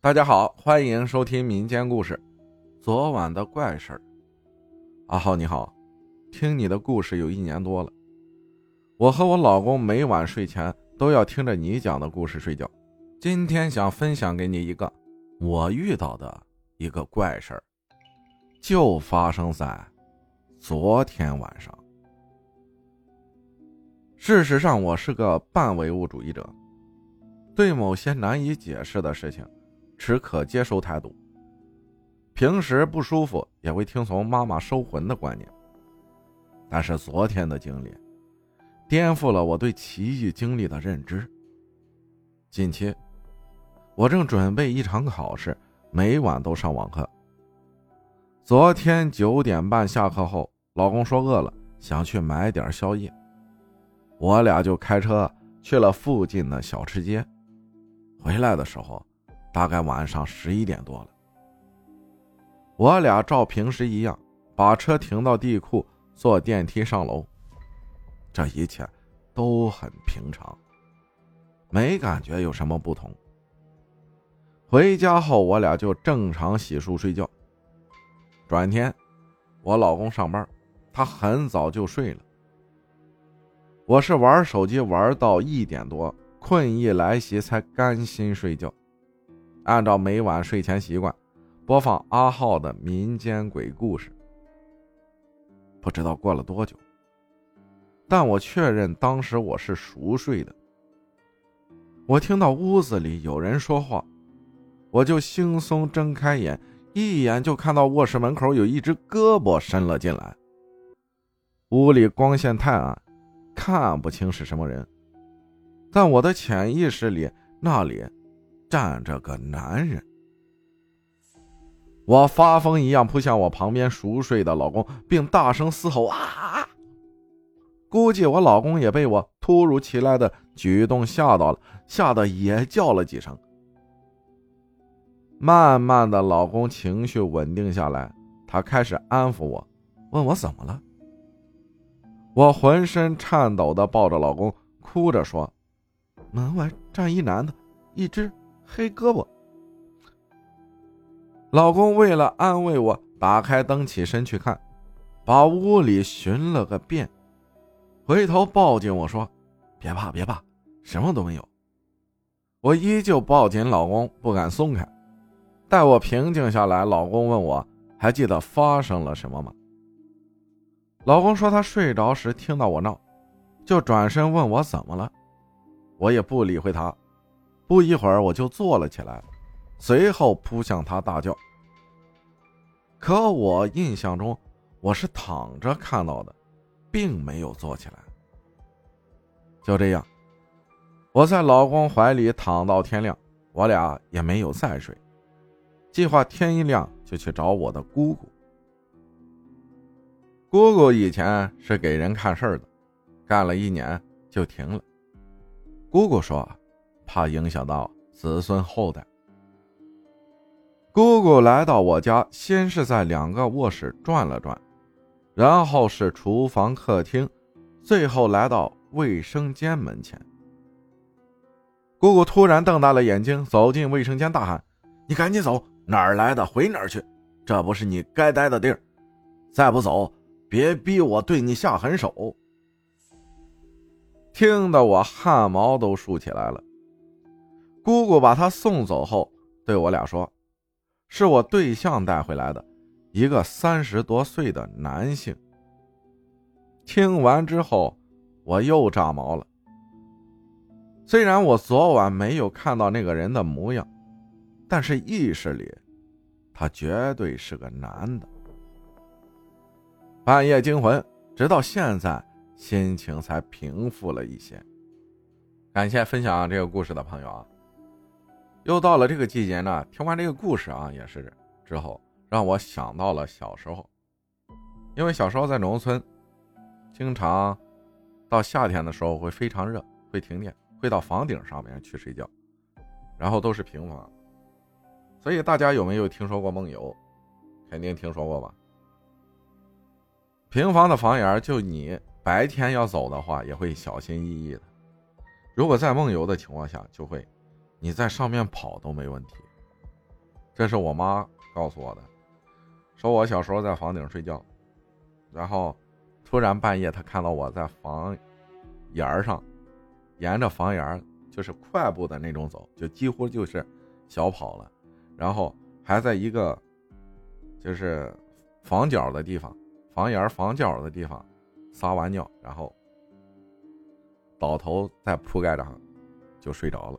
大家好，欢迎收听民间故事。昨晚的怪事儿。阿浩你好，听你的故事有一年多了。我和我老公每晚睡前都要听着你讲的故事睡觉。今天想分享给你一个我遇到的一个怪事儿，就发生在昨天晚上。事实上，我是个半唯物主义者，对某些难以解释的事情。持可接受态度。平时不舒服也会听从妈妈收魂的观念。但是昨天的经历，颠覆了我对奇异经历的认知。近期，我正准备一场考试，每晚都上网课。昨天九点半下课后，老公说饿了，想去买点宵夜，我俩就开车去了附近的小吃街。回来的时候。大概晚上十一点多了，我俩照平时一样把车停到地库，坐电梯上楼。这一切都很平常，没感觉有什么不同。回家后，我俩就正常洗漱睡觉。转天，我老公上班，他很早就睡了。我是玩手机玩到一点多，困意来袭，才甘心睡觉。按照每晚睡前习惯，播放阿浩的民间鬼故事。不知道过了多久，但我确认当时我是熟睡的。我听到屋子里有人说话，我就惺忪睁开眼，一眼就看到卧室门口有一只胳膊伸了进来。屋里光线太暗，看不清是什么人，但我的潜意识里那里。站着个男人，我发疯一样扑向我旁边熟睡的老公，并大声嘶吼：“啊！”估计我老公也被我突如其来的举动吓到了，吓得也叫了几声。慢慢的，老公情绪稳定下来，他开始安抚我，问我怎么了。我浑身颤抖的抱着老公，哭着说：“门外站一男的，一只。”黑胳膊，老公为了安慰我，打开灯起身去看，把屋里寻了个遍，回头抱紧我说：“别怕，别怕，什么都没有。”我依旧抱紧老公，不敢松开。待我平静下来，老公问我还记得发生了什么吗？老公说他睡着时听到我闹，就转身问我怎么了，我也不理会他。不一会儿，我就坐了起来，随后扑向他大叫。可我印象中，我是躺着看到的，并没有坐起来。就这样，我在老公怀里躺到天亮，我俩也没有再睡，计划天一亮就去找我的姑姑。姑姑以前是给人看事儿的，干了一年就停了。姑姑说。怕影响到子孙后代。姑姑来到我家，先是在两个卧室转了转，然后是厨房、客厅，最后来到卫生间门前。姑姑突然瞪大了眼睛，走进卫生间，大喊：“你赶紧走！哪儿来的回哪儿去！这不是你该待的地儿！再不走，别逼我对你下狠手！”听得我汗毛都竖起来了。姑姑把他送走后，对我俩说：“是我对象带回来的，一个三十多岁的男性。”听完之后，我又炸毛了。虽然我昨晚没有看到那个人的模样，但是意识里，他绝对是个男的。半夜惊魂，直到现在心情才平复了一些。感谢分享这个故事的朋友啊！又到了这个季节呢，听完这个故事啊，也是之后让我想到了小时候，因为小时候在农村，经常到夏天的时候会非常热，会停电，会到房顶上面去睡觉，然后都是平房，所以大家有没有听说过梦游？肯定听说过吧？平房的房檐，就你白天要走的话，也会小心翼翼的；如果在梦游的情况下，就会。你在上面跑都没问题，这是我妈告诉我的，说我小时候在房顶睡觉，然后突然半夜她看到我在房檐上，沿着房檐就是快步的那种走，就几乎就是小跑了，然后还在一个就是房角的地方，房檐房角的地方撒完尿，然后倒头在铺盖上就睡着了。